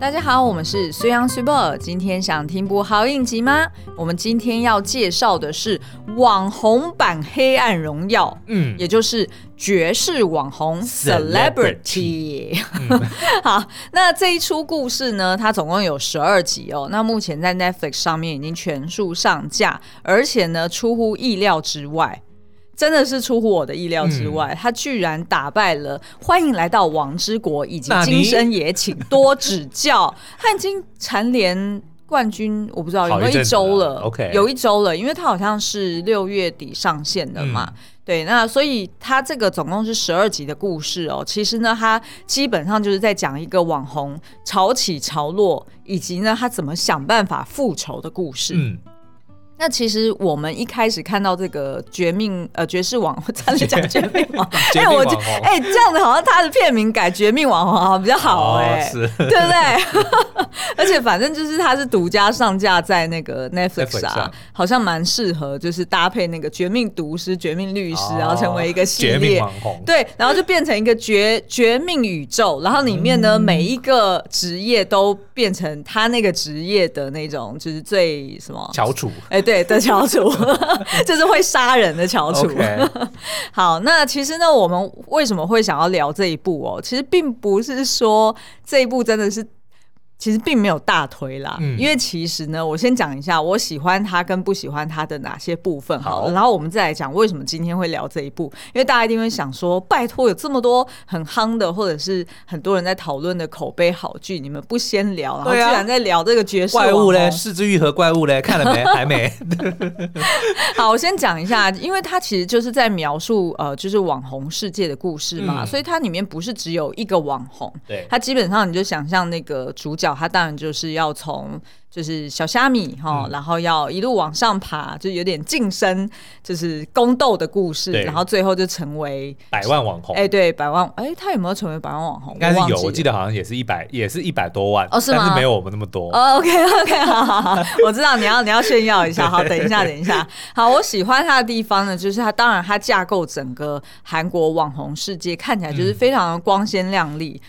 大家好，我们是虽阳随报。今天想听部好影集吗？我们今天要介绍的是网红版《黑暗荣耀》，嗯，也就是绝世网红 Celebrity。好，那这一出故事呢，它总共有十二集哦。那目前在 Netflix 上面已经全数上架，而且呢，出乎意料之外。真的是出乎我的意料之外，嗯、他居然打败了《欢迎来到王之国》以及《今生也请多指教》，他已经蝉联冠军，我不知道有没有一周了，了 OK，有一周了，因为他好像是六月底上线的嘛，嗯、对，那所以他这个总共是十二集的故事哦。其实呢，他基本上就是在讲一个网红潮起潮落，以及呢他怎么想办法复仇的故事。嗯那其实我们一开始看到这个绝命呃绝世网，我 差点讲绝命网，哎我就哎这样子好像他的片名改绝命网红好像比较好哎、欸，哦、对不对？而且反正就是他是独家上架在那个 Netflix 啊，好像蛮适合就是搭配那个绝命毒师、绝命律师，哦、然后成为一个系列，对，然后就变成一个绝绝命宇宙，然后里面呢、嗯、每一个职业都变成他那个职业的那种就是最什么翘楚哎。对的翘楚，就是会杀人的翘楚。好，那其实呢，我们为什么会想要聊这一部哦？其实并不是说这一部真的是。其实并没有大推啦，嗯、因为其实呢，我先讲一下我喜欢他跟不喜欢他的哪些部分好，好，然后我们再来讲为什么今天会聊这一部。因为大家一定会想说，拜托有这么多很夯的，或者是很多人在讨论的口碑好剧，你们不先聊，然后居然在聊这个角色怪物嘞，是枝裕和怪物嘞，看了没？还没。好，我先讲一下，因为它其实就是在描述呃，就是网红世界的故事嘛，嗯、所以它里面不是只有一个网红，对，它基本上你就想象那个主角。他当然就是要从就是小虾米哈，嗯、然后要一路往上爬，就有点晋升，就是宫斗的故事，然后最后就成为百万网红。哎、欸，对，百万，哎、欸，他有没有成为百万网红？应该是有，我，我记得好像也是一百，也是一百多万哦，是吗？但是没有我们那么多。哦 okay, okay, 好好好，我知道你要你要炫耀一下，好，等一下，等一下，好，我喜欢他的地方呢，就是他当然他架构整个韩国网红世界看起来就是非常的光鲜亮丽。嗯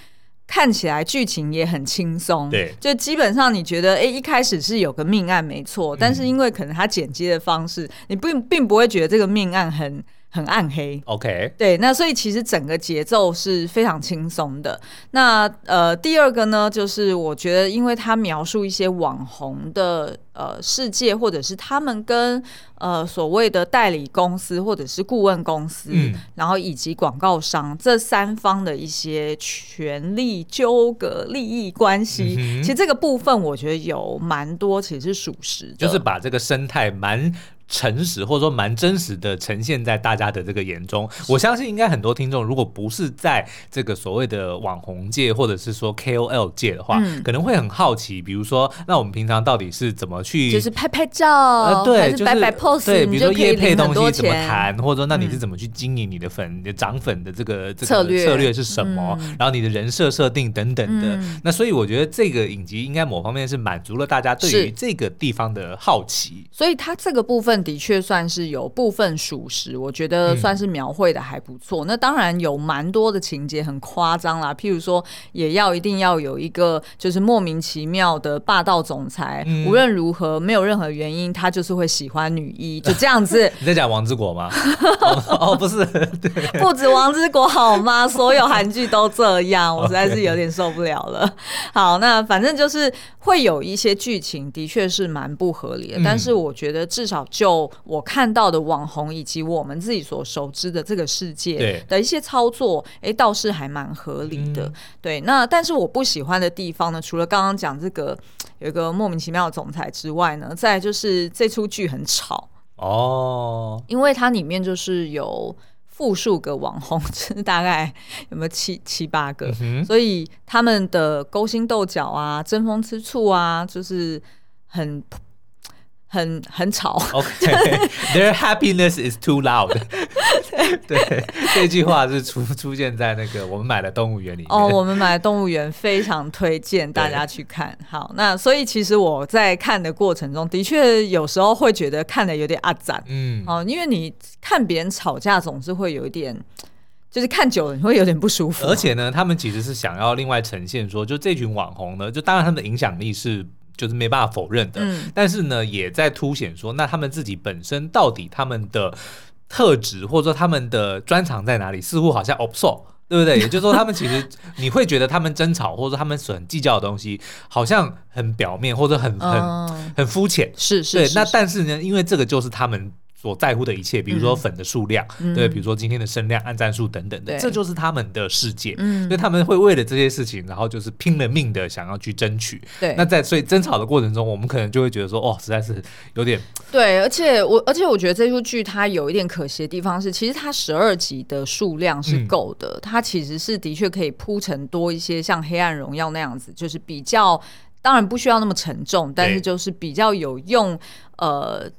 看起来剧情也很轻松，对，就基本上你觉得，哎，一开始是有个命案没错，但是因为可能他剪接的方式，你并并不会觉得这个命案很很暗黑，OK，对，那所以其实整个节奏是非常轻松的。那呃，第二个呢，就是我觉得，因为他描述一些网红的呃世界，或者是他们跟呃所谓的代理公司或者是顾问公司，嗯、然后以及广告商这三方的一些权利纠葛、利益关系，嗯、其实这个部分我觉得有蛮多，其实是属实的，就是把这个生态蛮。诚实或者说蛮真实的呈现在大家的这个眼中，我相信应该很多听众，如果不是在这个所谓的网红界或者是说 KOL 界的话，嗯、可能会很好奇，比如说，那我们平常到底是怎么去，就是拍拍照，呃、对，就是摆摆 pose，对，比如说业配东西怎么谈，或者说那你是怎么去经营你的粉、嗯、你的涨粉的这个这个策略。策略是什么？嗯、然后你的人设设定等等的。嗯、那所以我觉得这个影集应该某方面是满足了大家对于这个地方的好奇，所以它这个部分。的确算是有部分属实，我觉得算是描绘的还不错。嗯、那当然有蛮多的情节很夸张啦，譬如说也要一定要有一个就是莫名其妙的霸道总裁，嗯、无论如何没有任何原因，他就是会喜欢女一，就这样子。你在讲王之国吗？哦，不是，对，不止王之国好吗？所有韩剧都这样，我实在是有点受不了了。好，那反正就是会有一些剧情的确是蛮不合理的，嗯、但是我觉得至少就我看到的网红以及我们自己所熟知的这个世界的一些操作，哎对，倒是还蛮合理的。嗯、对，那但是我不喜欢的地方呢，除了刚刚讲这个有一个莫名其妙的总裁之外呢，再就是这出剧很吵。哦，因为它里面就是有复数个网红，就 是大概有没有七七八个，嗯、所以他们的勾心斗角啊、争风吃醋啊，就是很。很很吵。OK，their happiness is too loud。对，这句话是出出现在那个我们买的动物园里面。哦，我们买的动物园非常推荐大家去看。好，那所以其实我在看的过程中的确有时候会觉得看的有点阿展。嗯，哦，因为你看别人吵架总是会有一点。就是看久了你会有点不舒服。而且呢，他们其实是想要另外呈现说，就这群网红呢，就当然他们的影响力是就是没办法否认的，嗯、但是呢，也在凸显说，那他们自己本身到底他们的特质或者说他们的专长在哪里，似乎好像 obso。对不对？也就是说，他们其实你会觉得他们争吵，或者说他们所很计较的东西，好像很表面，或者很很、嗯、很肤浅。是是，对。是是那但是呢，因为这个就是他们。所在乎的一切，比如说粉的数量，嗯、对，比如说今天的声量、按赞数等等的，这就是他们的世界。嗯，所以他们会为了这些事情，然后就是拼了命的想要去争取。对，那在所以争吵的过程中，我们可能就会觉得说，哦，实在是有点。对，而且我而且我觉得这部剧它有一点可惜的地方是，其实它十二集的数量是够的，嗯、它其实是的确可以铺成多一些，像《黑暗荣耀》那样子，就是比较当然不需要那么沉重，但是就是比较有用，呃。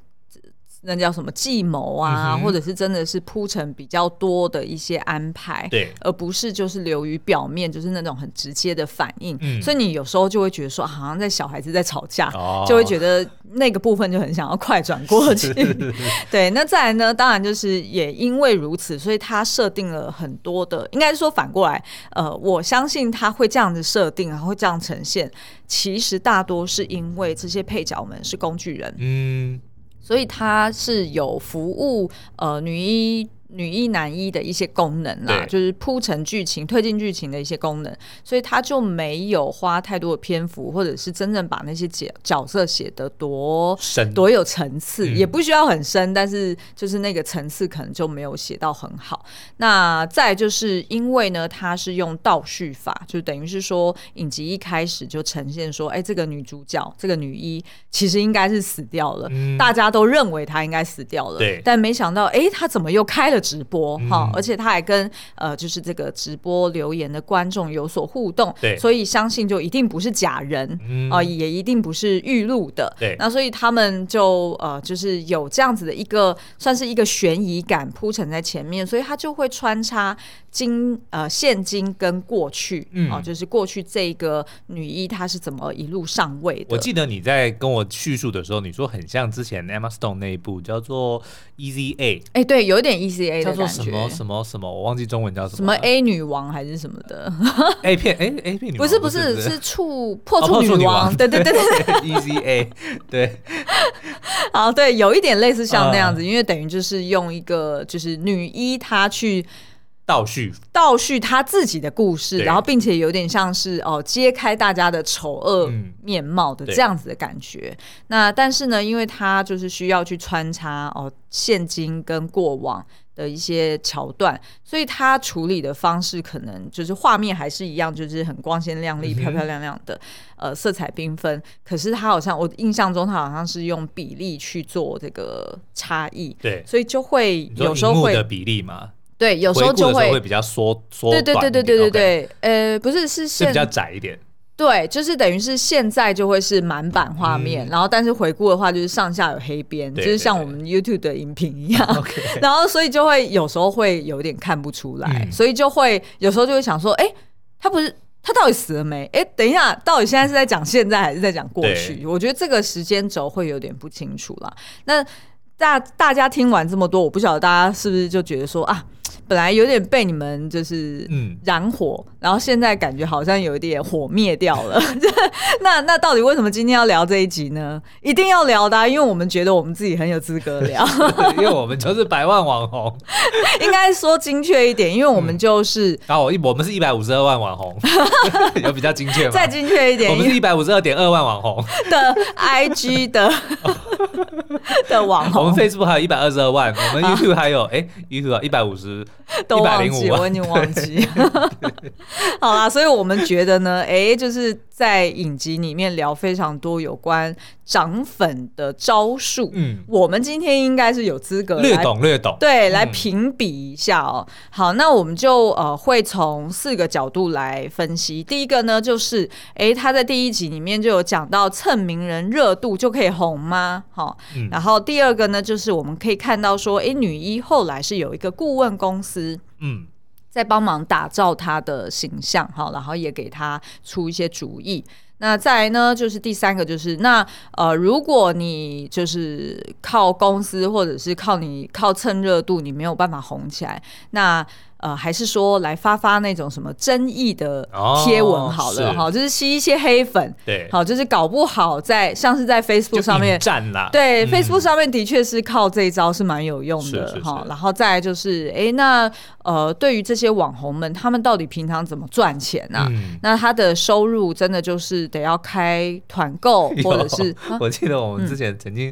那叫什么计谋啊，嗯、或者是真的是铺陈比较多的一些安排，对，而不是就是流于表面，就是那种很直接的反应。嗯、所以你有时候就会觉得说，好像在小孩子在吵架，哦、就会觉得那个部分就很想要快转过去。对，那再来呢，当然就是也因为如此，所以他设定了很多的，应该说反过来，呃，我相信他会这样子设定，然后会这样呈现，其实大多是因为这些配角们是工具人。嗯。所以它是有服务呃女一。女一男一的一些功能啦，就是铺陈剧情、推进剧情的一些功能，所以他就没有花太多的篇幅，或者是真正把那些角角色写得多深、多有层次，嗯、也不需要很深，但是就是那个层次可能就没有写到很好。那再就是因为呢，他是用倒叙法，就等于是说影集一开始就呈现说，哎、欸，这个女主角这个女一其实应该是死掉了，嗯、大家都认为她应该死掉了，对，但没想到，哎、欸，她怎么又开了？直播哈，嗯、而且他还跟呃，就是这个直播留言的观众有所互动，对，所以相信就一定不是假人啊、嗯。呃，也一定不是预录的，对。那所以他们就呃，就是有这样子的一个算是一个悬疑感铺陈在前面，所以他就会穿插今呃现今跟过去，嗯，啊、呃，就是过去这个女一她是怎么一路上位的。我记得你在跟我叙述的时候，你说很像之前 Emma Stone 那一部叫做 Easy A，哎、欸，对，有点 Easy A 的感觉。叫做什么什么什么，我忘记中文叫什么。什么 A 女王还是什么的？A 片哎 A 片女王不是不是是处破处女王，对对对对，Easy A 对。好，对，有一点类似像那样子，因为等于就是用一个就是女一她去。倒叙倒叙他自己的故事，然后并且有点像是哦揭开大家的丑恶面貌的这样子的感觉。嗯、那但是呢，因为他就是需要去穿插哦现今跟过往的一些桥段，所以他处理的方式可能就是画面还是一样，就是很光鲜亮丽、嗯、漂漂亮亮的，呃，色彩缤纷。可是他好像我印象中，他好像是用比例去做这个差异，对，所以就会有时候会的比例嘛。对，有时候就会，会比较缩缩对对对对对对对，呃，不是是是比较窄一点。对，就是等于是现在就会是满版画面，嗯、然后但是回顾的话就是上下有黑边，对对对，就是像我们 YouTube 的影评一样。然后所以就会有时候会有点看不出来，嗯、所以就会有时候就会想说，哎，他不是他到底死了没？哎，等一下，到底现在是在讲现在还是在讲过去？我觉得这个时间轴会有点不清楚了。那大大家听完这么多，我不晓得大家是不是就觉得说啊。本来有点被你们就是燃火，嗯、然后现在感觉好像有一点火灭掉了。那那到底为什么今天要聊这一集呢？一定要聊的、啊，因为我们觉得我们自己很有资格聊，因为我们就是百万网红。应该说精确一点，因为我们就是，然后、嗯啊、我们是一百五十二万网红，有比较精确吗？再精确一点，我们是一百五十二点二万网红的 IG 的的网红。我们 Facebook 还有一百二十二万，我们 YouTube 还有哎，YouTube 一百五十。都忘记，我已经忘记。好啦，所以我们觉得呢，哎、欸，就是在影集里面聊非常多有关涨粉的招数。嗯，我们今天应该是有资格略懂略懂，对，来评比一下哦、好，那我们就呃会从四个角度来分析。第一个呢，就是哎、欸，他在第一集里面就有讲到蹭名人热度就可以红吗？好，嗯、然后第二个呢，就是我们可以看到说，哎、欸，女一后来是有一个顾问公司。嗯，在帮忙打造他的形象，好，然后也给他出一些主意。那再来呢，就是第三个，就是那呃，如果你就是靠公司或者是靠你靠蹭热度，你没有办法红起来，那呃，还是说来发发那种什么争议的贴文好了哈、哦，就是吸一些黑粉，对，好，就是搞不好在像是在 Facebook 上面战啦，对、嗯、，Facebook 上面的确是靠这一招是蛮有用的哈。然后再来就是，哎，那呃，对于这些网红们，他们到底平常怎么赚钱呢、啊嗯？那他的收入真的就是得要开团购，或者是、啊、我记得我们之前曾经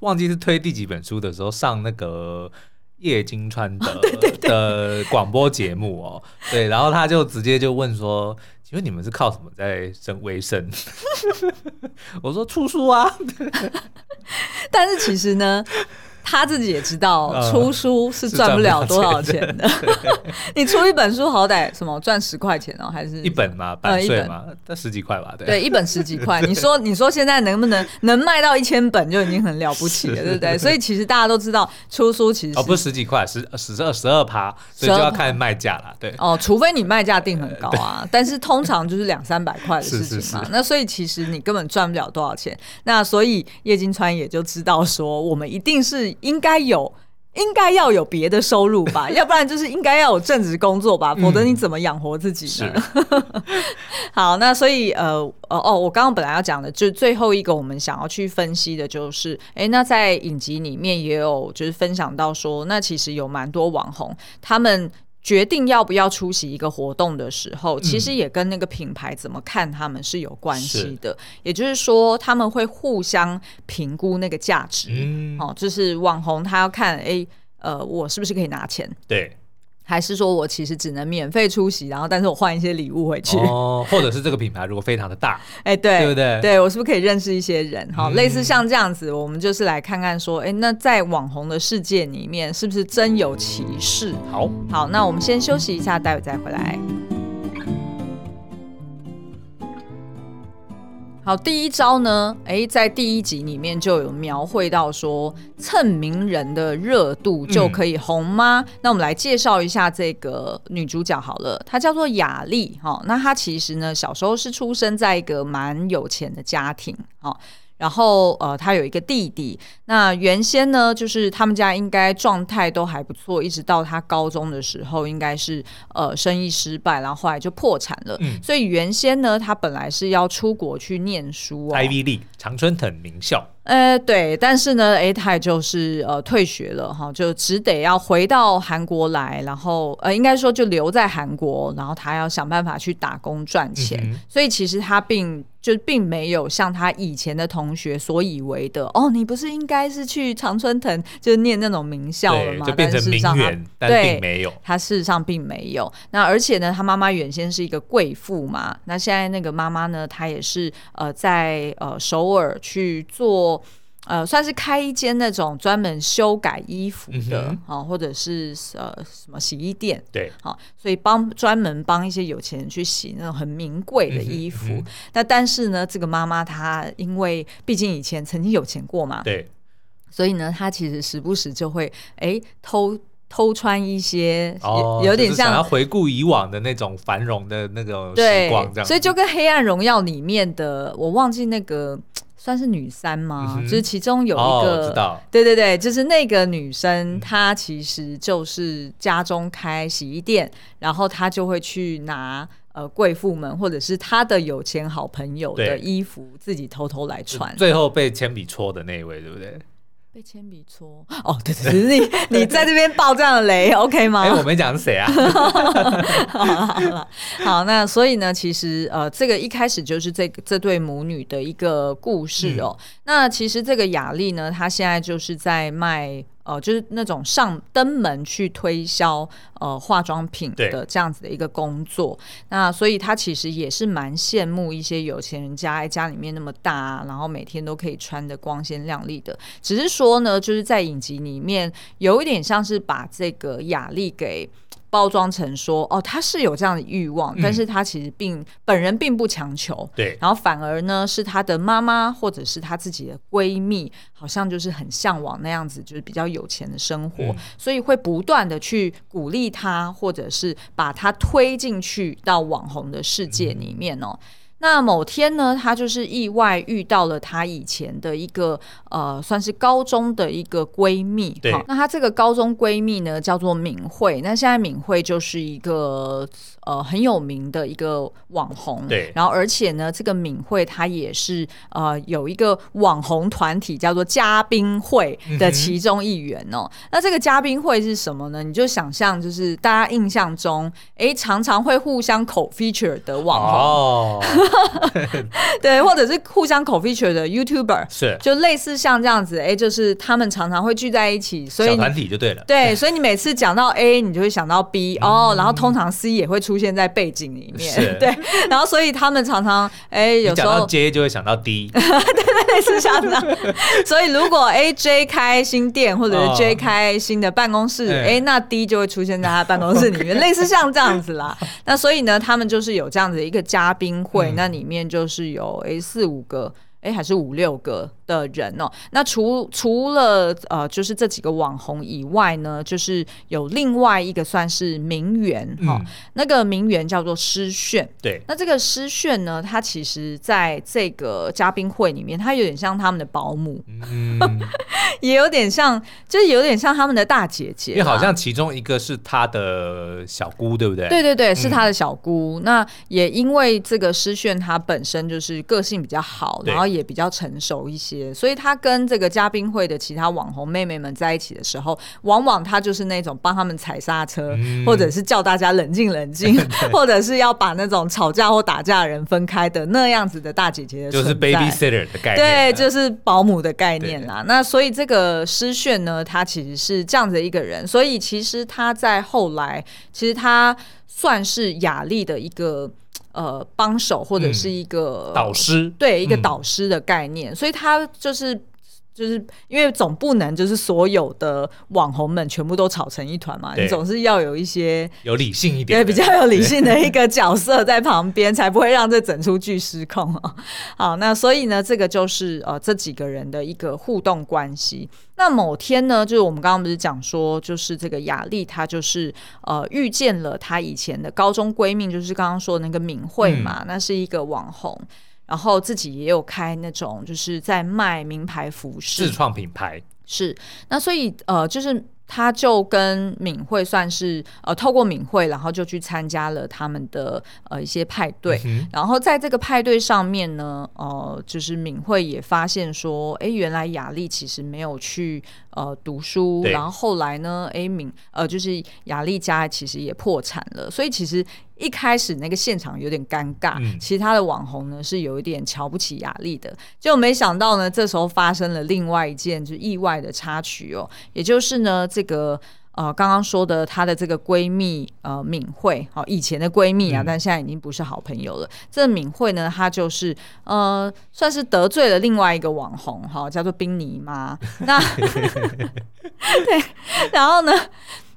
忘记是推第几本书的时候上那个。叶金川的 的广播节目哦，对，然后他就直接就问说：“请问你们是靠什么在生为生？” 我说：“出书啊。”但是其实呢。他自己也知道出书是赚不了多少钱的。你出一本书好歹什么赚十块钱哦，还是一本嘛，版税嘛，那十几块吧，对。对，一本十几块。你说，你说现在能不能能卖到一千本就已经很了不起了，对不对？所以其实大家都知道，出书其实哦不是十几块，十十二十二趴，所以就要看卖价了，对。哦，除非你卖价定很高啊，但是通常就是两三百块的事情嘛。那所以其实你根本赚不了多少钱。那所以叶金川也就知道说，我们一定是。应该有，应该要有别的收入吧，要不然就是应该要有正职工作吧，否则你怎么养活自己呢？嗯、好，那所以呃呃哦，我刚刚本来要讲的，就最后一个我们想要去分析的，就是哎，那在影集里面也有就是分享到说，那其实有蛮多网红他们。决定要不要出席一个活动的时候，其实也跟那个品牌怎么看他们是有关系的。也就是说，他们会互相评估那个价值。嗯，哦，就是网红他要看，哎，呃，我是不是可以拿钱？对。还是说我其实只能免费出席，然后但是我换一些礼物回去哦，或者是这个品牌如果非常的大，哎，对，对不对？对，我是不是可以认识一些人？好、嗯，类似像这样子，我们就是来看看说，哎，那在网红的世界里面，是不是真有其事？好，好，那我们先休息一下，待会再回来。好，第一招呢，诶，在第一集里面就有描绘到说，蹭名人的热度就可以红吗？嗯、那我们来介绍一下这个女主角好了，她叫做雅丽哈。那她其实呢，小时候是出生在一个蛮有钱的家庭，哈。然后呃，他有一个弟弟。那原先呢，就是他们家应该状态都还不错，一直到他高中的时候，应该是呃生意失败，然后后来就破产了。嗯，所以原先呢，他本来是要出国去念书哦，Ivy League 常春藤名校。呃，对，但是呢，A 太就是呃退学了哈，就只得要回到韩国来，然后呃，应该说就留在韩国，然后他要想办法去打工赚钱。嗯、所以其实他并就并没有像他以前的同学所以为的哦，你不是应该是去常春藤就念那种名校了吗？就变成名媛，但并没有，他事实上并没有。那而且呢，他妈妈原先是一个贵妇嘛，那现在那个妈妈呢，她也是呃在呃首尔去做。呃，算是开一间那种专门修改衣服的啊、嗯，或者是呃什么洗衣店，对，好，所以帮专门帮一些有钱人去洗那种很名贵的衣服。那、但是呢，这个妈妈她因为毕竟以前曾经有钱过嘛，对，所以呢，她其实时不时就会哎偷偷穿一些，哦、有点像、想要回顾以往的那种繁荣的那种时光，这样，所以就跟《黑暗荣耀》里面的我忘记那个。算是女三吗、嗯？就是其中有一个，哦、对对对，就是那个女生、嗯，她其实就是家中开洗衣店，然后她就会去拿呃贵妇们或者是她的有钱好朋友的衣服，自己偷偷来穿，最后被铅笔戳的那一位，对不对？被铅笔戳哦，对对对，你 你在这边爆这样的雷，OK 吗？哎，我没讲是谁啊。好了好了，好，那所以呢，其实呃，这个一开始就是这个这对母女的一个故事哦。嗯、那其实这个雅丽呢，她现在就是在卖。呃，就是那种上登门去推销呃化妆品的这样子的一个工作，那所以他其实也是蛮羡慕一些有钱人家，家里面那么大啊，然后每天都可以穿的光鲜亮丽的。只是说呢，就是在影集里面有一点像是把这个雅丽给。包装成说哦，他是有这样的欲望，但是他其实并、嗯、本人并不强求，对，然后反而呢是他的妈妈或者是他自己的闺蜜，好像就是很向往那样子，就是比较有钱的生活，嗯、所以会不断的去鼓励他，或者是把他推进去到网红的世界里面哦。嗯那某天呢，她就是意外遇到了她以前的一个呃，算是高中的一个闺蜜。对，那她这个高中闺蜜呢，叫做敏慧。那现在敏慧就是一个呃很有名的一个网红。对，然后而且呢，这个敏慧她也是呃有一个网红团体叫做嘉宾会的其中一员哦。嗯、那这个嘉宾会是什么呢？你就想象就是大家印象中，哎，常常会互相口 feature 的网红。哦 对，或者是互相 co-feature 的 YouTuber，是就类似像这样子，哎，就是他们常常会聚在一起，所以小团体就对了。对，所以你每次讲到 A，你就会想到 B，嗯、哦，然后通常 C 也会出现在背景里面，对，然后所以他们常常哎，有时候 J 就会想到 D，对对 对，类似像这样。所以如果 AJ 开新店，或者是 J 开新的办公室，哎、哦，那 D 就会出现在他办公室里面，类似像这样子啦。那所以呢，他们就是有这样子一个嘉宾会，嗯、那里面就是有哎四五个。哎，还是五六个的人哦。那除除了呃，就是这几个网红以外呢，就是有另外一个算是名媛哈。嗯、那个名媛叫做诗炫。对。那这个诗炫呢，他其实在这个嘉宾会里面，他有点像他们的保姆，嗯、也有点像，就是有点像他们的大姐姐。因为好像其中一个是他的小姑，对不对？对对对，是他的小姑。嗯、那也因为这个诗炫，他本身就是个性比较好，然后。也比较成熟一些，所以他跟这个嘉宾会的其他网红妹妹们在一起的时候，往往他就是那种帮他们踩刹车，嗯、或者是叫大家冷静冷静，或者是要把那种吵架或打架的人分开的那样子的大姐姐的，就是 babysitter 的概念，对，就是保姆的概念啦。那所以这个诗炫呢，他其实是这样子一个人，所以其实他在后来，其实他算是雅丽的一个。呃，帮手或者是一个、嗯、导师，对，一个导师的概念，嗯、所以他就是就是因为总不能就是所有的网红们全部都吵成一团嘛，你总是要有一些有理性一点，对，比较有理性的一个角色在旁边，才不会让这整出剧失控啊。好，那所以呢，这个就是呃这几个人的一个互动关系。那某天呢，就是我们刚刚不是讲说，就是这个雅丽她就是呃遇见了她以前的高中闺蜜，就是刚刚说的那个敏慧嘛，嗯、那是一个网红，然后自己也有开那种就是在卖名牌服饰，自创品牌是。那所以呃就是。他就跟敏慧算是呃，透过敏慧，然后就去参加了他们的呃一些派对。嗯、然后在这个派对上面呢，呃，就是敏慧也发现说，哎，原来雅丽其实没有去呃读书。然后后来呢，哎敏呃，就是雅丽家其实也破产了，所以其实。一开始那个现场有点尴尬，嗯、其他的网红呢是有一点瞧不起雅丽的，就没想到呢，这时候发生了另外一件就意外的插曲哦，也就是呢，这个呃刚刚说的她的这个闺蜜呃敏慧，好、哦、以前的闺蜜啊，嗯、但现在已经不是好朋友了。这、敏慧呢，她就是呃算是得罪了另外一个网红哈、哦，叫做冰妮妈。那 对，然后呢？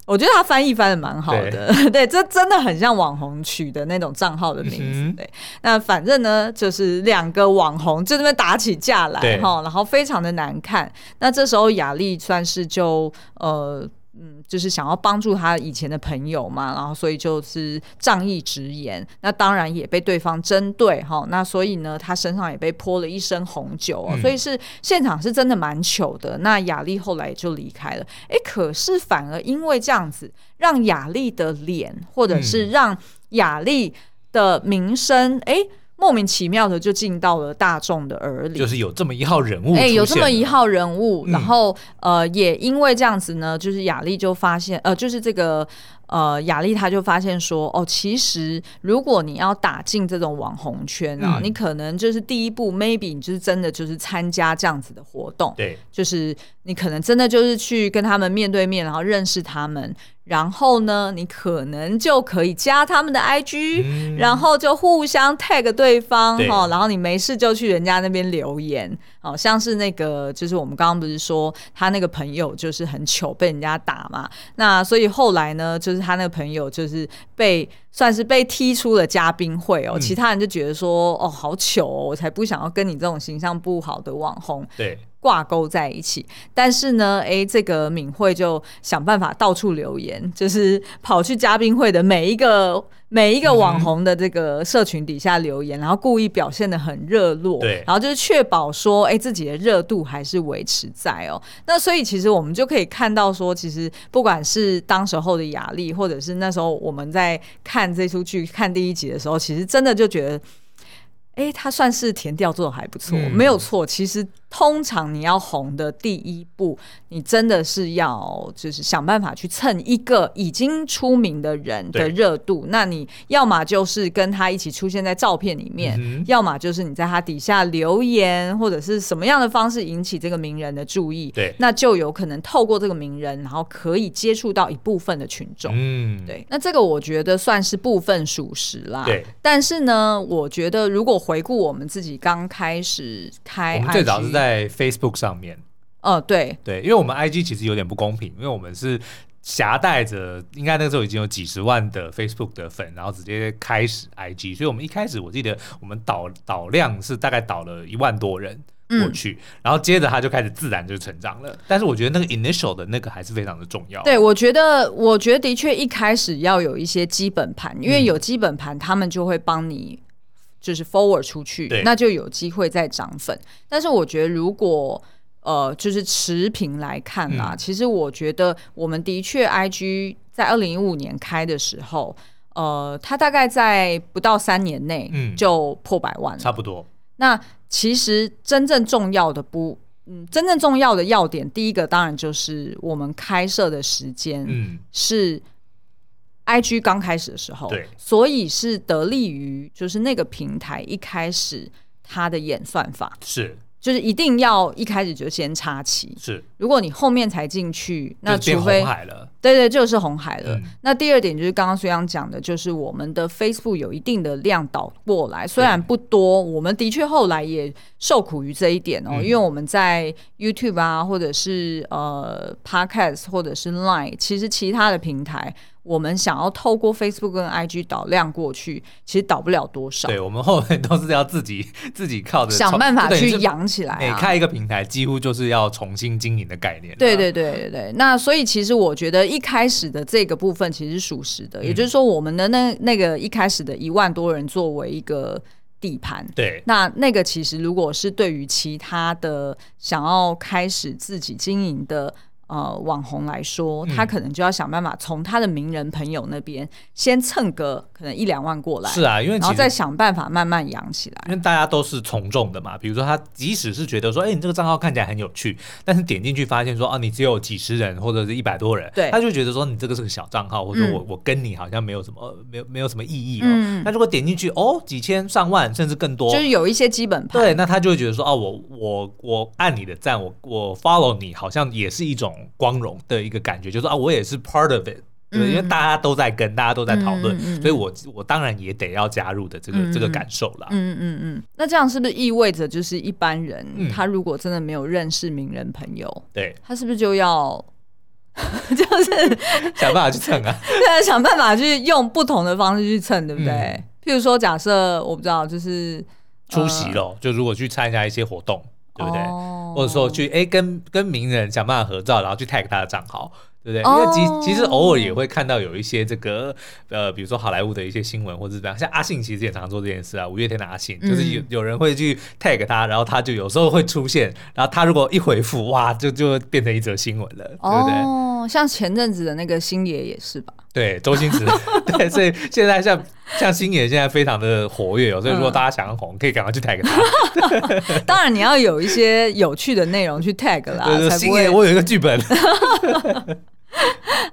我觉得他翻译翻的蛮好的，对，对，这真的很像网红取的那种账号的名字。嗯、对，那反正呢，就是两个网红就那边打起架来哈，然后非常的难看。那这时候雅丽算是就呃。嗯，就是想要帮助他以前的朋友嘛，然后所以就是仗义直言，那当然也被对方针对哈，那所以呢，他身上也被泼了一身红酒，嗯、所以是现场是真的蛮糗的。那雅丽后来也就离开了，哎，可是反而因为这样子，让雅丽的脸，或者是让雅丽的名声，哎。莫名其妙的就进到了大众的耳里，就是有这么一号人物，哎、欸，有这么一号人物，嗯、然后呃，也因为这样子呢，就是雅丽就发现，呃，就是这个。呃，雅丽她就发现说，哦，其实如果你要打进这种网红圈啊，嗯、你可能就是第一步，maybe 你就是真的就是参加这样子的活动，对，就是你可能真的就是去跟他们面对面，然后认识他们，然后呢，你可能就可以加他们的 IG，、嗯、然后就互相 tag 对方哈、哦，然后你没事就去人家那边留言，好、哦、像是那个就是我们刚刚不是说他那个朋友就是很糗被人家打嘛，那所以后来呢，就是。就是他那个朋友，就是被算是被踢出了嘉宾会哦，嗯、其他人就觉得说，哦，好糗哦，我才不想要跟你这种形象不好的网红。对。挂钩在一起。但是呢，哎，这个敏慧就想办法到处留言，就是跑去嘉宾会的每一个。每一个网红的这个社群底下留言，嗯、然后故意表现的很热络，对，然后就是确保说，哎，自己的热度还是维持在哦。那所以其实我们就可以看到说，其实不管是当时候的雅丽，或者是那时候我们在看这出剧看第一集的时候，其实真的就觉得，哎，他算是填调做的还不错，嗯、没有错。其实。通常你要红的第一步，你真的是要就是想办法去蹭一个已经出名的人的热度。那你要么就是跟他一起出现在照片里面，嗯、要么就是你在他底下留言，或者是什么样的方式引起这个名人的注意。对，那就有可能透过这个名人，然后可以接触到一部分的群众。嗯，对。那这个我觉得算是部分属实啦。对。但是呢，我觉得如果回顾我们自己刚开始开，我们最早是在。Facebook 上面，哦，对对，因为我们 IG 其实有点不公平，因为我们是夹带着，应该那个时候已经有几十万的 Facebook 的粉，然后直接开始 IG，所以我们一开始我记得我们导导量是大概导了一万多人过去，嗯、然后接着他就开始自然就成长了。但是我觉得那个 initial 的那个还是非常的重要。对，我觉得我觉得的确一开始要有一些基本盘，因为有基本盘，他们就会帮你。就是 forward 出去，那就有机会再涨粉。但是我觉得，如果呃，就是持平来看啦，嗯、其实我觉得我们的确 IG 在二零一五年开的时候，呃，它大概在不到三年内就破百万了，嗯，差不多。那其实真正重要的不，嗯，真正重要的要点，第一个当然就是我们开设的时间，嗯，是。IG 刚开始的时候，对，所以是得力于就是那个平台一开始它的演算法。是，就是一定要一开始就先插旗，是。如果你后面才进去，那除非红海了，对对，就是红海了。嗯、那第二点就是刚刚虽然讲的，就是我们的 Facebook 有一定的量导过来，虽然不多，我们的确后来也受苦于这一点哦，嗯、因为我们在 YouTube 啊，或者是呃 Podcast 或者是 Line，其实其他的平台。我们想要透过 Facebook 跟 IG 导量过去，其实导不了多少。对，我们后面都是要自己 自己靠着想办法去养起来啊。每开一个平台，几乎就是要重新经营的概念。对对对对对。那所以其实我觉得一开始的这个部分其实是属实的，嗯、也就是说，我们的那那个一开始的一万多人作为一个地盘。对。那那个其实如果是对于其他的想要开始自己经营的。呃，网红来说，他可能就要想办法从他的名人朋友那边先蹭个可能一两万过来。是啊，因为然后再想办法慢慢养起来。因为大家都是从众的嘛，比如说他即使是觉得说，哎，你这个账号看起来很有趣，但是点进去发现说，啊，你只有几十人或者是一百多人，对，他就觉得说你这个是个小账号，或者我、嗯、我跟你好像没有什么没有没有什么意义哦。嗯、那如果点进去哦，几千上万甚至更多，就是有一些基本盘，对，那他就会觉得说，哦，我我我按你的赞，我我 follow 你，好像也是一种光荣的一个感觉，就是啊，我也是 part of it，对，因为大家都在跟，大家都在讨论，嗯、所以我我当然也得要加入的这个、嗯、这个感受啦。嗯嗯嗯。那这样是不是意味着，就是一般人、嗯、他如果真的没有认识名人朋友，对，他是不是就要 就是 想办法去蹭啊？对啊，想办法去用不同的方式去蹭，对不对？嗯、譬如说，假设我不知道，就是出席了，呃、就如果去参加一些活动。对不对？哦、或者说去哎跟跟名人想办法合照，然后去 tag 他的账号，对不对？哦、因为其其实偶尔也会看到有一些这个呃，比如说好莱坞的一些新闻或者怎么样，像阿信其实也常常做这件事啊。五月天的阿信，就是有有人会去 tag 他，然后他就有时候会出现，然后他如果一回复，哇，就就变成一则新闻了，哦、对不对？哦，像前阵子的那个星爷也是吧？对，周星驰，对，所以现在像 像星爷现在非常的活跃哦，所以如果大家想要红，可以赶快去 tag 他。当然你要有一些有趣的内容去 tag 啦。对，星爷，我有一个剧本。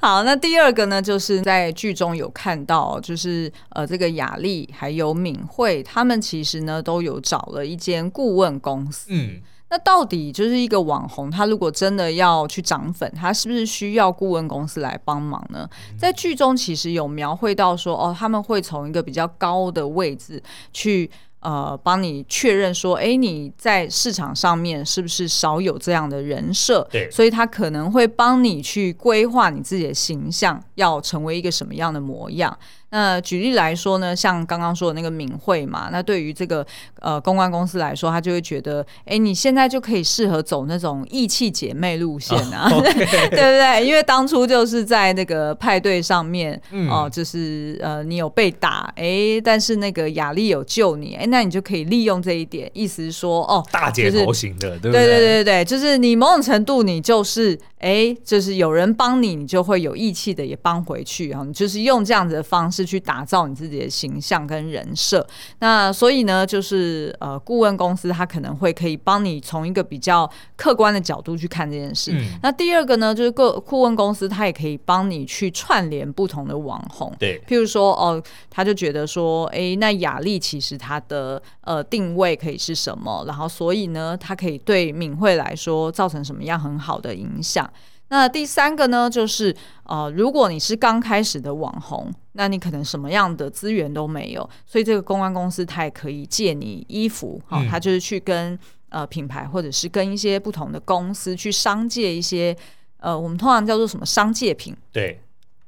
好，那第二个呢，就是在剧中有看到，就是呃，这个雅丽还有敏慧，他们其实呢都有找了一间顾问公司。嗯。那到底就是一个网红，他如果真的要去涨粉，他是不是需要顾问公司来帮忙呢？在剧中其实有描绘到说，哦，他们会从一个比较高的位置去呃，帮你确认说，哎，你在市场上面是不是少有这样的人设？对，所以他可能会帮你去规划你自己的形象，要成为一个什么样的模样。那举例来说呢，像刚刚说的那个敏慧嘛，那对于这个呃公关公司来说，他就会觉得，哎，你现在就可以适合走那种义气姐妹路线啊，oh. 对不对？因为当初就是在那个派对上面，哦、嗯呃，就是呃你有被打，哎，但是那个雅丽有救你，哎，那你就可以利用这一点，意思是说，哦，大姐头型的，就是、对不对？对对对对，就是你某种程度你就是。哎，就是有人帮你，你就会有义气的也帮回去啊！你就是用这样子的方式去打造你自己的形象跟人设。那所以呢，就是呃，顾问公司他可能会可以帮你从一个比较客观的角度去看这件事。嗯、那第二个呢，就是顾顾问公司他也可以帮你去串联不同的网红。对，譬如说哦，他就觉得说，哎，那雅丽其实他的呃定位可以是什么？然后所以呢，他可以对敏慧来说造成什么样很好的影响？那第三个呢，就是呃，如果你是刚开始的网红，那你可能什么样的资源都没有，所以这个公关公司它也可以借你衣服，哈、哦，它就是去跟呃品牌或者是跟一些不同的公司去商借一些呃，我们通常叫做什么商借品，对，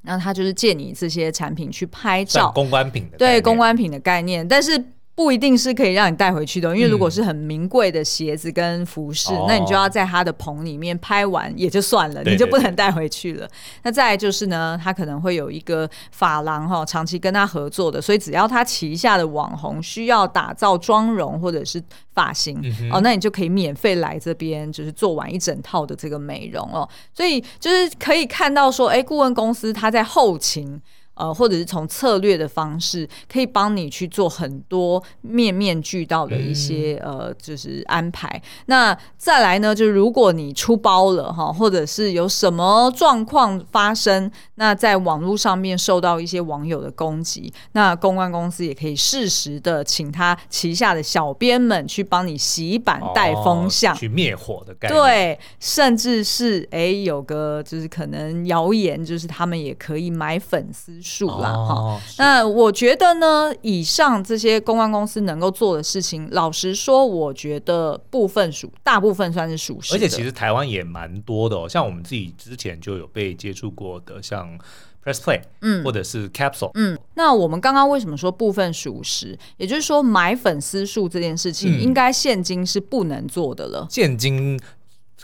那他就是借你这些产品去拍照，公关品的对公关品的概念，但是。不一定是可以让你带回去的，因为如果是很名贵的鞋子跟服饰，嗯，那你就要在他的棚里面拍完也就算了，你就不能带回去了。那再来就是呢，他可能会有一个发廊哈，长期跟他合作的，所以只要他旗下的网红需要打造妆容或者是发型，嗯，哦，那你就可以免费来这边，就是做完一整套的这个美容哦。所以就是可以看到说，哎，顾问公司他在后勤。呃，或者是从策略的方式，可以帮你去做很多面面俱到的一些、嗯、呃，就是安排。那再来呢，就是如果你出包了哈，或者是有什么状况发生，那在网络上面受到一些网友的攻击，那公关公司也可以适时的请他旗下的小编们去帮你洗版带风向，哦、去灭火的概念。对，甚至是哎，有个就是可能谣言，就是他们也可以买粉丝。数啦哈、哦，那我觉得呢，以上这些公关公司能够做的事情，老实说，我觉得部分属，大部分算是属实。而且其实台湾也蛮多的哦，像我们自己之前就有被接触过的，像 Press Play，嗯，或者是 Capsule，嗯。那我们刚刚为什么说部分属实？也就是说，买粉丝数这件事情，应该现金是不能做的了。嗯、现金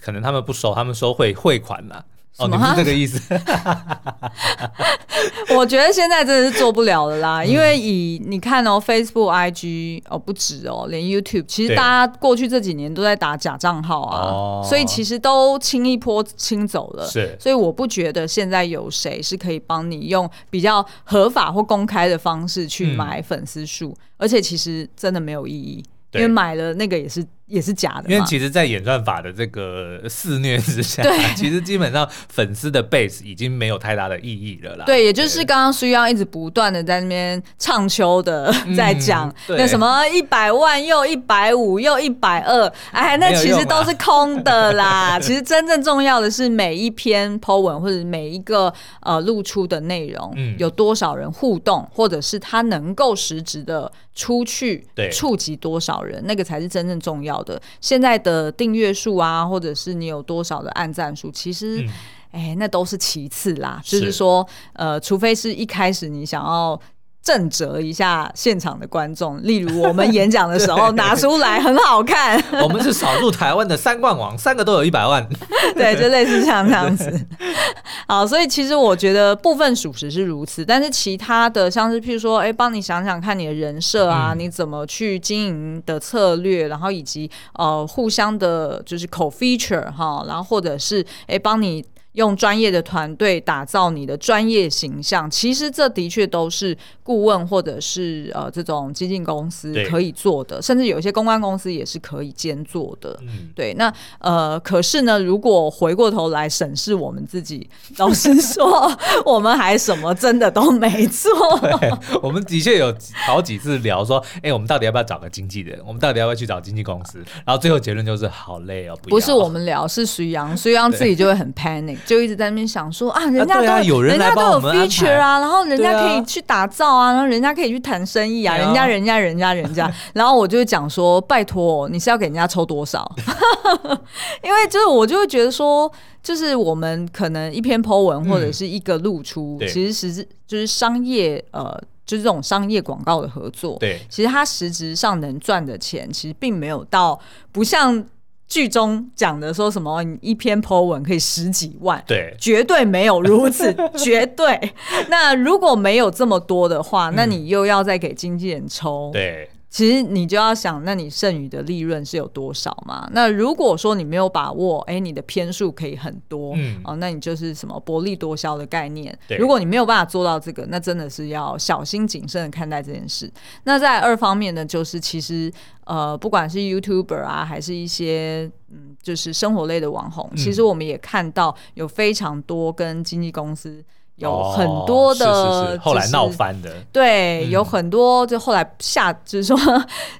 可能他们不收，他们收汇汇款了。哦，你是这个意思？我觉得现在真的是做不了了啦，嗯、因为以你看哦，Facebook、IG 哦不止哦，连 YouTube，其实大家过去这几年都在打假账号啊，所以其实都清一波清走了。是，所以我不觉得现在有谁是可以帮你用比较合法或公开的方式去买粉丝数，嗯，而且其实真的没有意义，因为买了那个也是。也是假的，因为其实，在演算法的这个肆虐之下，其实基本上粉丝的 base 已经没有太大的意义了啦。对，也就是刚刚需要一直不断的在那边唱秋的在讲、嗯、那什么一百万又一百五又一百二，哎，那其实都是空的啦。其实真正重要的是每一篇 po 文或者每一个呃露出的内容、嗯，有多少人互动，或者是他能够实质的出去触及多少人，那个才是真正重要的。的现在的订阅数啊，或者是你有多少的按赞数，其实，哎、嗯，那都是其次啦。是就是说，呃，除非是一开始你想要。震折一下现场的观众，例如我们演讲的时候 拿出来很好看。我们是少数台湾的三冠王，三个都有一百万。对，就类似像这样子。好，所以其实我觉得部分属实是如此，但是其他的像是譬如说，哎，帮你想想看你的人设啊、嗯，你怎么去经营的策略，然后以及呃互相的就是口 feature 哈，然后或者是哎帮你。用专业的团队打造你的专业形象，其实这的确都是顾问或者是呃这种基金公司可以做的，甚至有一些公关公司也是可以兼做的。嗯、对，那呃，可是呢，如果回过头来审视我们自己，老实说，我们还什么真的都没做。我们的确有好几次聊说，哎、欸，我们到底要不要找个经纪人？我们到底要不要去找经纪公司？然后最后结论就是好累哦。不，不是我们聊，是徐阳，徐阳自己就会很 panic。就一直在那边想说啊，人家都、有人，人家都有 feature 啊，然后人家可以去打造啊，啊。然后人家可以去谈生意啊，人家人家人家人家，然后我就讲说，拜托，你是要给人家抽多少？因为就是我就会觉得说，就是我们可能一篇 po 文或者是一个露出，嗯、其实实质就是商业呃。就是这种商业广告的合作，对，其实它实质上能赚的钱，其实并没有到不像剧中讲的说什么，你一篇 po 文可以十几万，对，绝对没有如此，绝对。那如果没有这么多的话，那你又要再给经纪人抽，对。其实你就要想，那你剩余的利润是有多少嘛？那如果说你没有把握，哎，你的篇数可以很多，嗯，哦，那你就是什么薄利多销的概念。如果你没有办法做到这个，那真的是要小心谨慎的看待这件事。那在二方面呢，就是其实呃，不管是 YouTuber 啊，还是一些嗯，就是生活类的网红，嗯，其实我们也看到有非常多跟经纪公司。有很多的，哦、是是是后来闹翻的，对，嗯、有很多就后来下，就是说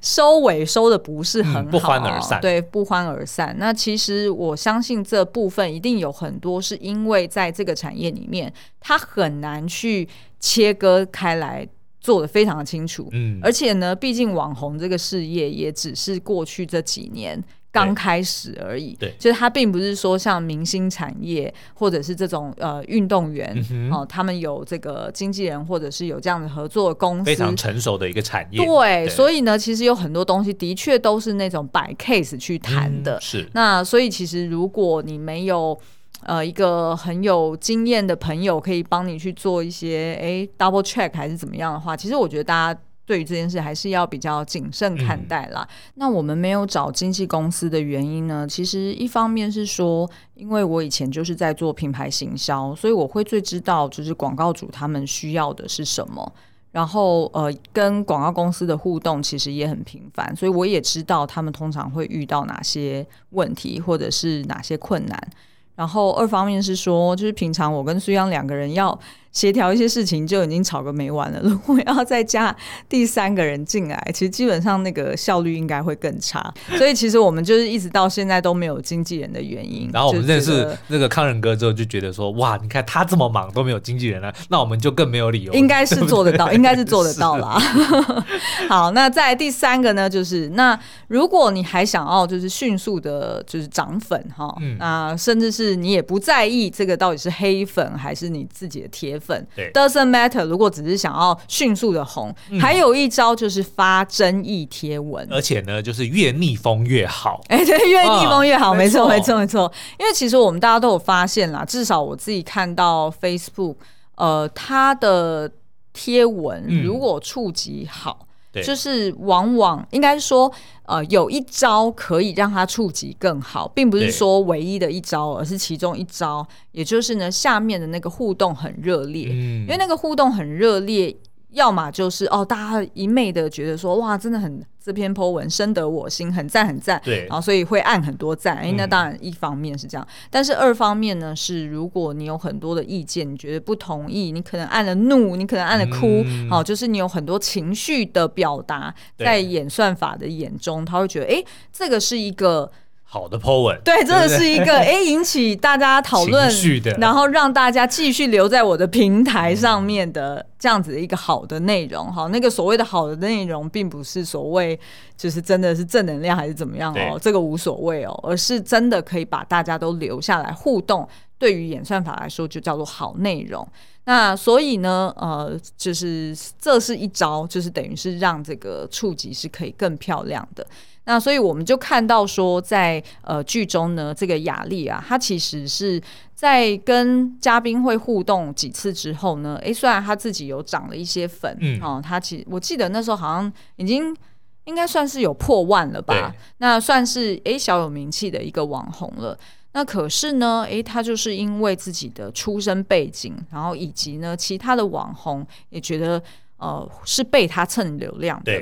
收尾收的不是很好，嗯，不欢而散，对，不欢而散。那其实我相信这部分一定有很多是因为在这个产业里面，它很难去切割开来，做的非常的清楚。嗯，而且呢，毕竟网红这个事业也只是过去这几年。刚开始而已，对，就是它并不是说像明星产业或者是这种呃运动员、嗯、哦，他们有这个经纪人或者是有这样的合作的公司，非常成熟的一个产业。对，对，所以呢，其实有很多东西的确都是那种摆 case 去谈的、嗯。是，那所以其实如果你没有呃一个很有经验的朋友可以帮你去做一些哎 double check 还是怎么样的话，其实我觉得大家。对于这件事还是要比较谨慎看待啦。嗯、那我们没有找经纪公司的原因呢？其实一方面是说，因为我以前就是在做品牌行销，所以我会最知道就是广告主他们需要的是什么。然后呃，跟广告公司的互动其实也很频繁，所以我也知道他们通常会遇到哪些问题或者是哪些困难。然后二方面是说，就是平常我跟苏央两个人要。协调一些事情就已经吵个没完了，如果要再加第三个人进来，其实基本上那个效率应该会更差。所以其实我们就是一直到现在都没有经纪人的原因。然后我们认识那个康仁哥之后，就觉得说，哇，你看他这么忙都没有经纪人了，那我们就更没有理由。应该是做得到，应该是做得到啦。好，那在第三个呢，就是那如果你还想要就是迅速的，就是涨粉哈，嗯，那甚至是你也不在意这个到底是黑粉还是你自己的铁粉。，doesn't matter。如果只是想要迅速的红，嗯，还有一招就是发争议贴文，而且呢，就是越逆风越好。哎，对，越逆风越好，啊，没错，没错，没错。因为其实我们大家都有发现啦，至少我自己看到 Facebook，呃，它的贴文如果触及好。嗯就是往往应该说，呃，有一招可以让它触及更好，并不是说唯一的一招，而是其中一招。也就是呢，下面的那个互动很热烈，嗯，因为那个互动很热烈。要么就是哦，大家一昧的觉得说哇，真的很这篇 po 文深得我心，很赞很赞，对，然后所以会按很多赞。哎、嗯，那当然一方面是这样，但是二方面呢是，如果你有很多的意见，你觉得不同意，你可能按了怒，你可能按了哭，好、嗯，就是你有很多情绪的表达，在演算法的眼中，他会觉得哎，这个是一个。好的 po 文，对，真的是一个哎，引起大家讨论，然后让大家继续留在我的平台上面的这样子的一个好的内容。好，那个所谓的好的内容，并不是所谓就是真的是正能量还是怎么样哦，这个无所谓哦，而是真的可以把大家都留下来互动。对于演算法来说，就叫做好内容。那所以呢，呃，就是这是一招，就是等于是让这个触及是可以更漂亮的。那所以我们就看到说在，在呃剧中呢，这个雅丽啊，她其实是在跟嘉宾会互动几次之后呢，诶，虽然她自己有涨了一些粉，嗯，哦，她其实我记得那时候好像已经应该算是有破万了吧，那算是诶小有名气的一个网红了。那可是呢，诶，她就是因为自己的出身背景，然后以及呢其他的网红也觉得呃是被她蹭流量的。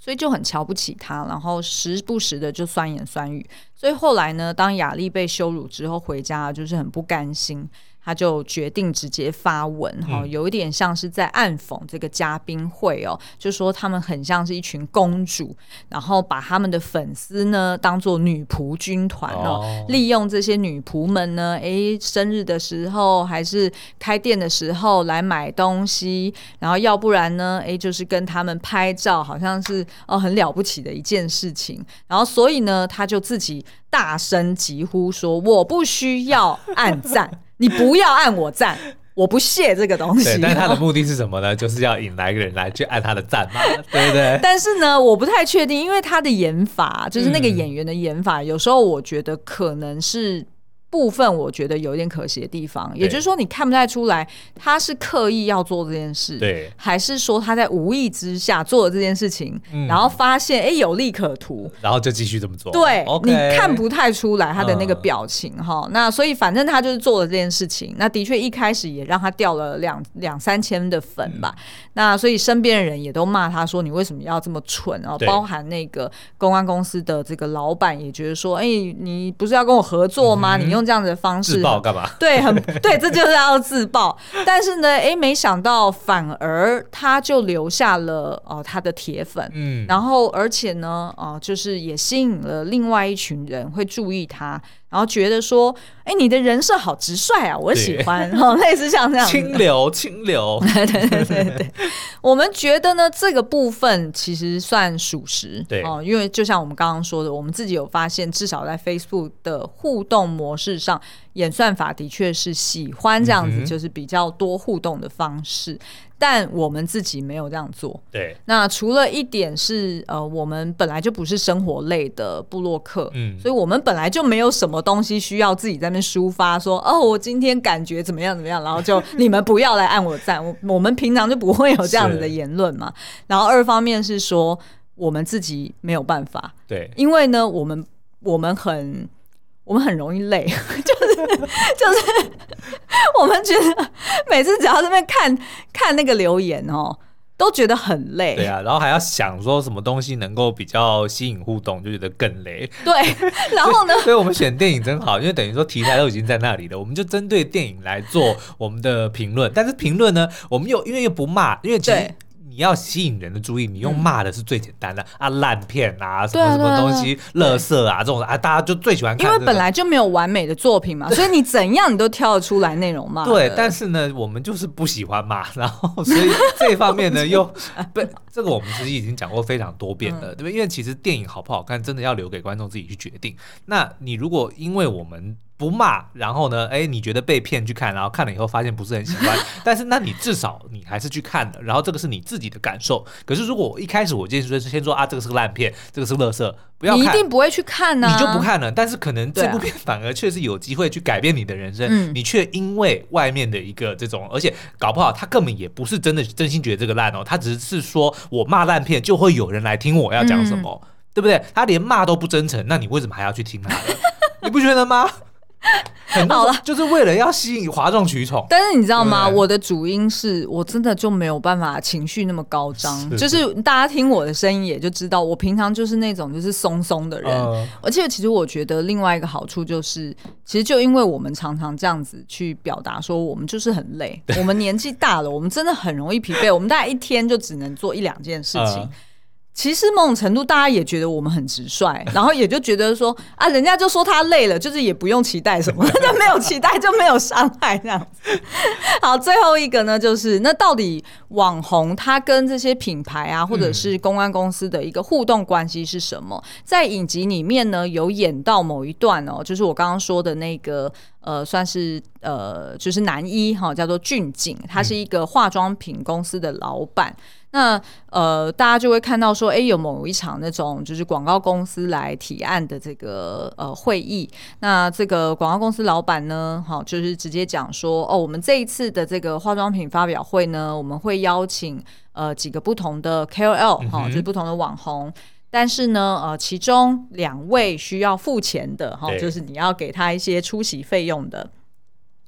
所以就很瞧不起他，然后时不时的就酸言酸语。所以后来呢，当雅丽被羞辱之后回家，就是很不甘心，他就决定直接发文哈，有一点像是在暗讽这个嘉宾会哦，就说他们很像是一群公主，然后把他们的粉丝呢当做女仆军团哦，利用这些女仆们呢，哎，生日的时候还是开店的时候来买东西，然后要不然呢，哎，就是跟他们拍照，好像是哦很了不起的一件事情，然后所以呢，他就自己大声疾呼说：“我不需要暗赞。”你不要按我赞，我不屑这个东西。对，但他的目的是什么呢？就是要引来一个人来去按他的赞嘛，对不对？但是呢，我不太确定，因为他的演法，就是那个演员的演法，嗯、有时候我觉得可能是。部分我觉得有点可惜的地方，也就是说你看不太出来他是刻意要做这件事，对，还是说他在无意之下做了这件事情，嗯、然后发现哎、欸、有利可图，然后就继续这么做。对，Okay 你看不太出来他的那个表情哈、嗯。那所以反正他就是做了这件事情，那的确一开始也让他掉了两两三千的粉吧。嗯、那所以身边的人也都骂他说，你为什么要这么蠢啊？包含那个公关公司的这个老板也觉得说，哎、欸，你不是要跟我合作吗？嗯、你用。这样子的方式自爆干嘛？对，很对，这就是要自爆。但是呢，哎，没想到反而他就留下了哦、呃，他的铁粉，嗯，然后而且呢，哦、呃，就是也吸引了另外一群人会注意他。然后觉得说，哎，你的人设好直率啊，我喜欢，哈，类似像这样清流，清流，对对对对。我们觉得呢，这个部分其实算属实，对。哦，因为就像我们刚刚说的，我们自己有发现，至少在 Facebook 的互动模式上，演算法的确是喜欢这样子，就是比较多互动的方式。但我们自己没有这样做。对，那除了一点是，呃，我们本来就不是生活类的部落客，嗯，所以我们本来就没有什么东西需要自己在那边抒发，说，哦，我今天感觉怎么样怎么样，然后就你们不要来按我赞，我我们平常就不会有这样子的言论嘛。然后二方面是说，我们自己没有办法，对，因为呢，我们我们很。我们很容易累，就是就是，我们觉得每次只要在那边看看那个留言哦，都觉得很累。对啊，然后还要想说什么东西能够比较吸引互动，就觉得更累。对，然后呢？所以我们选电影真好，因为等于说题材都已经在那里了，我们就针对电影来做我们的评论。但是评论呢，我们又因为又不骂，因为其实。你要吸引人的注意，你用骂的是最简单的、嗯、啊，烂片啊，什么什么东西，垃圾啊，这种啊，大家就最喜欢看。因为本来就没有完美的作品嘛，所以你怎样你都挑得出来内容嘛。对，但是呢，我们就是不喜欢骂，然后所以这一方面呢，又不，这个我们其实已经讲过非常多遍了，对不对？因为其实电影好不好看，真的要留给观众自己去决定。那你如果因为我们。不骂，然后呢？哎，你觉得被骗去看，然后看了以后发现不是很喜欢，但是那你至少你还是去看的，然后这个是你自己的感受。可是如果我一开始我建议说先说啊，这个是个烂片，这个是垃圾，不要看，你一定不会去看呢、啊，你就不看了。但是可能这部片反而确实有机会去改变你的人生，啊、你却因为外面的一个这种，而且搞不好他根本也不是真的真心觉得这个烂哦，他只是说我骂烂片就会有人来听我要讲什么，嗯、对不对？他连骂都不真诚，那你为什么还要去听他的？你不觉得吗？好了，就是为了要吸引哗众取宠。但是你知道吗？我的主因是我真的就没有办法情绪那么高涨。就是大家听我的声音也就知道，我平常就是那种就是松松的人。而且其实我觉得另外一个好处就是，其实就因为我们常常这样子去表达说，我们就是很累，我们年纪大了，我们真的很容易疲惫。我们大概一天就只能做一两件事情。其实某种程度，大家也觉得我们很直率，然后也就觉得说啊，人家就说他累了，就是也不用期待什么，就没有期待就没有伤害这样子。好，最后一个呢，就是那到底网红他跟这些品牌啊，或者是公关公司的一个互动关系是什么？在影集里面呢，有演到某一段哦，就是我刚刚说的那个呃，算是呃，就是男一哈，叫做俊景，他是一个化妆品公司的老板。那呃，大家就会看到说，哎，有某一场那种就是广告公司来提案的这个呃会议，那这个广告公司老板呢，好，就是直接讲说，哦，我们这一次的这个化妆品发表会呢，我们会邀请呃几个不同的 KOL 哈，就是不同的网红，但是呢，呃，其中两位需要付钱的哈，就是你要给他一些出席费用的。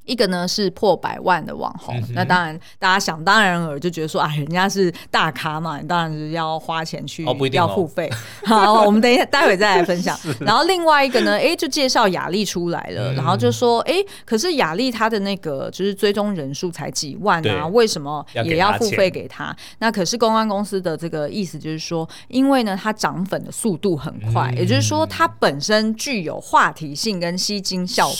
一个呢是破百万的网红，嗯、那当然大家想当然尔就觉得说啊，人家是大咖嘛，你当然是要花钱去，哦、要付费。好，我们等一下待会再来分享。然后另外一个呢，哎，就介绍雅丽出来了，嗯、然后就说，哎，可是雅丽她的那个就是追踪人数才几万啊，为什么也要付费给她？那可是公关公司的这个意思就是说，因为呢，她涨粉的速度很快，嗯、也就是说，她本身具有话题性跟吸睛效果，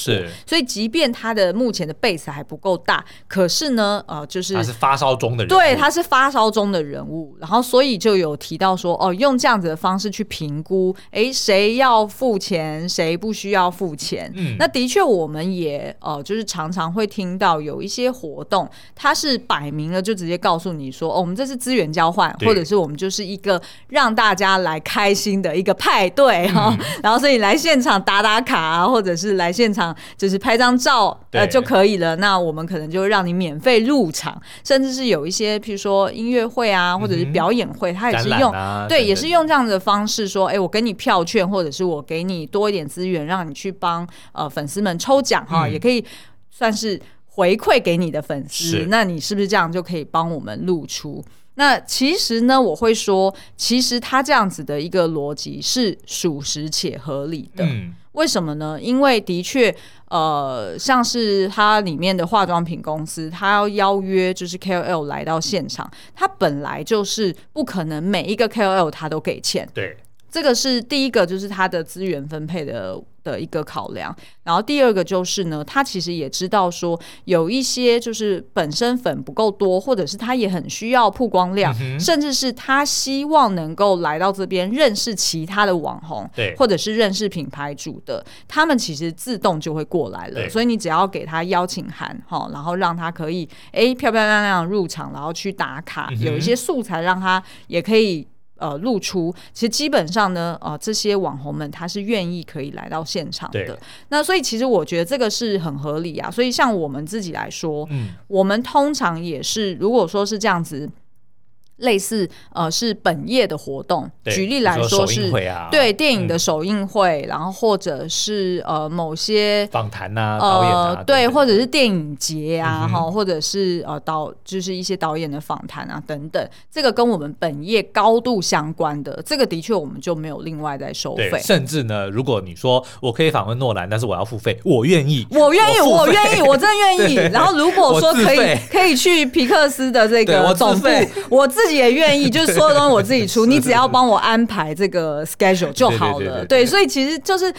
所以即便她的目前的 base 还不够大，可是呢，呃，就是他是发烧中的人，对，他是发烧中的人物，然后所以就有提到说，哦，用这样子的方式去评估，哎，谁要付钱，谁不需要付钱。嗯，那的确，我们也呃，就是常常会听到有一些活动，它是摆明了就直接告诉你说，哦，我们这是资源交换，或者是我们就是一个让大家来开心的一个派对哈，嗯、然后所以来现场打打卡啊，或者是来现场就是拍张照呃就可以了。那我们可能就让你免费入场，甚至是有一些，譬如说音乐会啊，或者是表演会，他也是用对，也是用这样的方式说，哎，我给你票券，或者是我给你多一点资源，让你去帮呃粉丝们抽奖哈，也可以算是回馈给你的粉丝。那你是不是这样就可以帮我们露出？那其实呢，我会说，其实他这样子的一个逻辑是属实且合理的。为什么呢？因为的确，呃，像是它里面的化妆品公司，它要邀约就是 KOL 来到现场，它本来就是不可能每一个 KOL 它都给钱。对，这个是第一个，就是它的资源分配的。的一个考量，然后第二个就是呢，他其实也知道说有一些就是本身粉不够多，或者是他也很需要曝光量，嗯、甚至是他希望能够来到这边认识其他的网红，对，或者是认识品牌主的，他们其实自动就会过来了。所以你只要给他邀请函，哈，然后让他可以哎漂漂亮亮入场，然后去打卡，嗯、有一些素材让他也可以。呃，露出其实基本上呢，呃，这些网红们他是愿意可以来到现场的。那所以其实我觉得这个是很合理啊。所以像我们自己来说，嗯，我们通常也是，如果说是这样子。类似呃是本业的活动，对举例来说是说、啊、对电影的首映会，嗯、然后或者是呃某些访谈啊，导演啊，呃、对，或者是电影节啊，哈、嗯，或者是呃导就是一些导演的访谈啊等等，这个跟我们本业高度相关的，这个的确我们就没有另外再收费。甚至呢，如果你说我可以访问诺兰，但是我要付费，我愿意，我愿意，我愿意，我真的愿意。然后如果说可以可以去皮克斯的这个总部，我自己。也愿意，就是所有东西我自己出，你只要帮我安排这个 schedule 就好了。对，所以其实就是，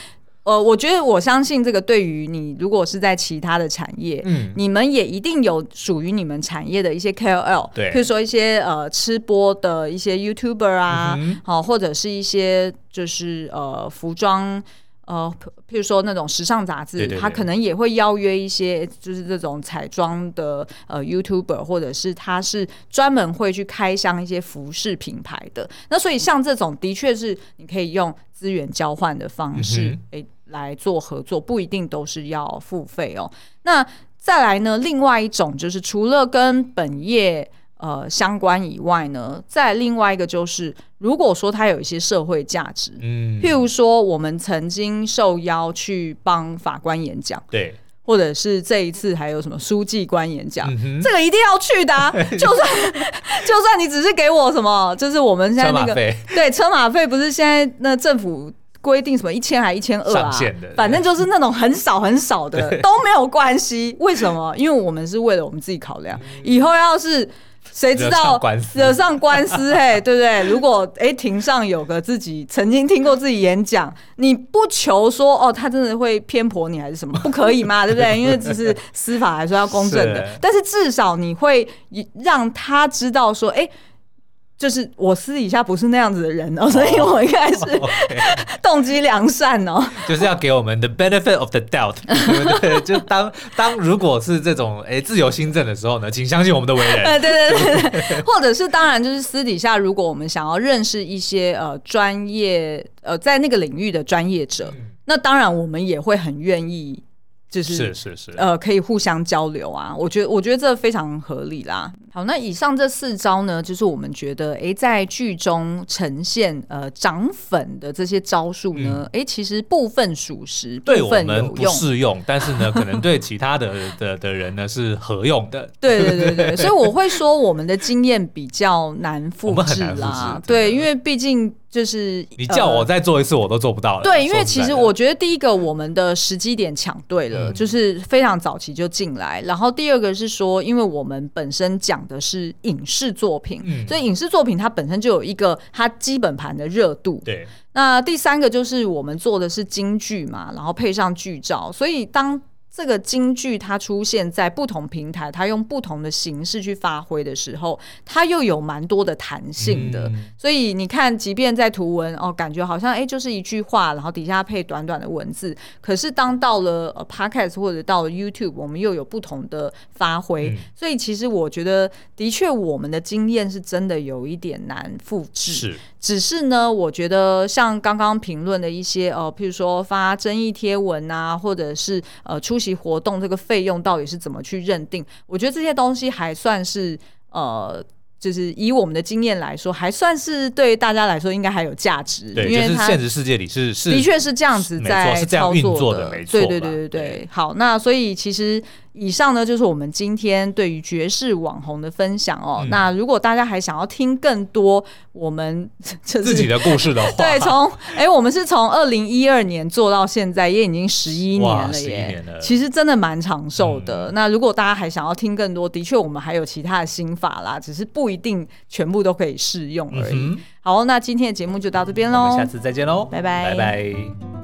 呃，我觉得我相信这个，对于你如果是在其他的产业，嗯，你们也一定有属于你们产业的一些 KOL，对，比如说一些呃吃播的一些 YouTuber 啊，好，或者是一些就是呃服装。呃，譬如说那种时尚杂志，对对对，他可能也会邀约一些就是这种彩妆的呃 YouTuber，或者是他是专门会去开箱一些服饰品牌的。那所以像这种的确是你可以用资源交换的方式诶、嗯欸、来做合作，不一定都是要付费哦。那再来呢，另外一种就是除了跟本业。呃，相关以外呢，再另外一个就是，如果说它有一些社会价值，嗯，譬如说我们曾经受邀去帮法官演讲，对，或者是这一次还有什么书记官演讲，这个一定要去的、啊，就算就算你只是给我什么，就是我们现在那个对车马费，不是现在那政府规定什么一千还一千二啊，反正就是那种很少很少的 都没有关系，为什么？因为我们是为了我们自己考量，以后要是。谁知道惹上官司？嘿，对不对？如果哎，庭上有个自己曾经听过自己演讲，你不求说哦，他真的会偏颇你还是什么？不可以嘛，对不对？因为只是司法来说要公正的，是但是至少你会让他知道说，哎。就是我私底下不是那样子的人哦，所以我应该是 动机良善哦。就是要给我们的 benefit of the doubt，对不对？就当当如果是这种哎自由新政的时候呢，请相信我们的为人。对对对对，或者是当然就是私底下，如果我们想要认识一些呃专业呃在那个领域的专业者，那当然我们也会很愿意。就是是是是，呃，可以互相交流啊。我觉得我觉得这非常合理啦。好，那以上这四招呢，就是我们觉得，哎，在剧中呈现呃涨粉的这些招数呢，哎、嗯，其实部分属实，对部分有用，我们不适用，但是呢，可能对其他的的的人呢是合用的。对对对对，所以我会说我们的经验比较难复制啦。对，因为毕竟。就是你叫我再做一次，我都做不到了。对，因为其实我觉得第一个，我们的时机点抢对了，就是非常早期就进来。然后第二个是说，因为我们本身讲的是影视作品，所以影视作品它本身就有一个它基本盘的热度。对。那第三个就是我们做的是京剧嘛，然后配上剧照，所以当。这个京剧它出现在不同平台，它用不同的形式去发挥的时候，它又有蛮多的弹性的。嗯、所以你看，即便在图文哦，感觉好像哎，就是一句话，然后底下配短短的文字。可是当到了呃 Podcast 或者到了 YouTube，我们又有不同的发挥。嗯、所以其实我觉得，的确我们的经验是真的有一点难复制。是。只是呢，我觉得像刚刚评论的一些呃，譬如说发争议贴文啊，或者是呃出席活动这个费用到底是怎么去认定？我觉得这些东西还算是呃。就是以我们的经验来说，还算是对大家来说应该还有价值，对，因为现实世界里是是的确是这样子在操作的，没错，对对对对对。好，那所以其实以上呢就是我们今天对于爵士网红的分享哦。嗯、那如果大家还想要听更多我们 自己的故事的话，对，从哎、欸、我们是从二零一二年做到现在，也已经十一年了耶，了。其实真的蛮长寿的。嗯、那如果大家还想要听更多，的确我们还有其他的心法啦，只是不一定全部都可以适用而已。嗯、好，那今天的节目就到这边喽，我们下次再见喽，拜拜，拜拜。